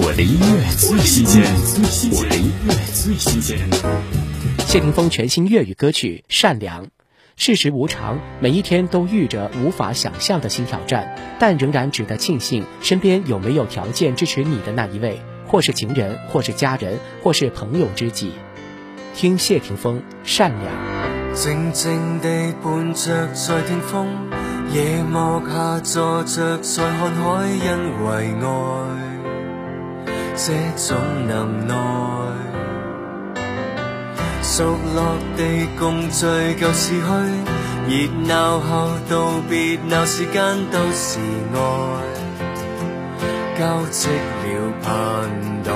我的音乐最新鲜，我的音乐最新鲜。谢霆锋全新粤语歌曲《善良》，世事无常，每一天都遇着无法想象的新挑战，但仍然值得庆幸，身边有没有条件支持你的那一位，或是情人，或是家人，或是朋友知己。听谢霆锋《善良》。静静地伴着在天风，夜幕下坐着在看海，因为爱。这种能耐，熟落地共聚旧时去，热闹后道别闹时间都是爱，交织了盼待。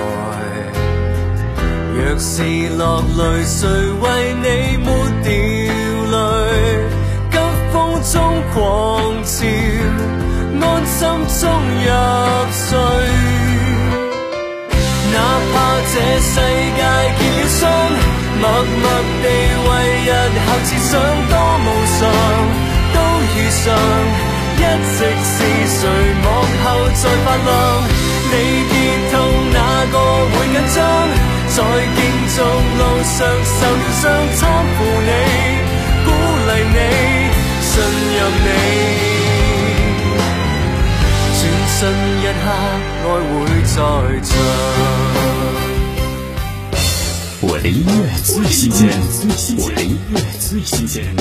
若是落泪，谁为你抹掉泪？急风中狂潮，安心中有这世界结了霜，默默地为日后设想，多无常都遇上，一直是谁幕后在发亮？你跌痛那个会紧张？在竞逐路上受了伤，搀扶你，鼓励你，信任你，转身一刻，爱会在场。我的音乐最新鲜，我的音乐最新鲜。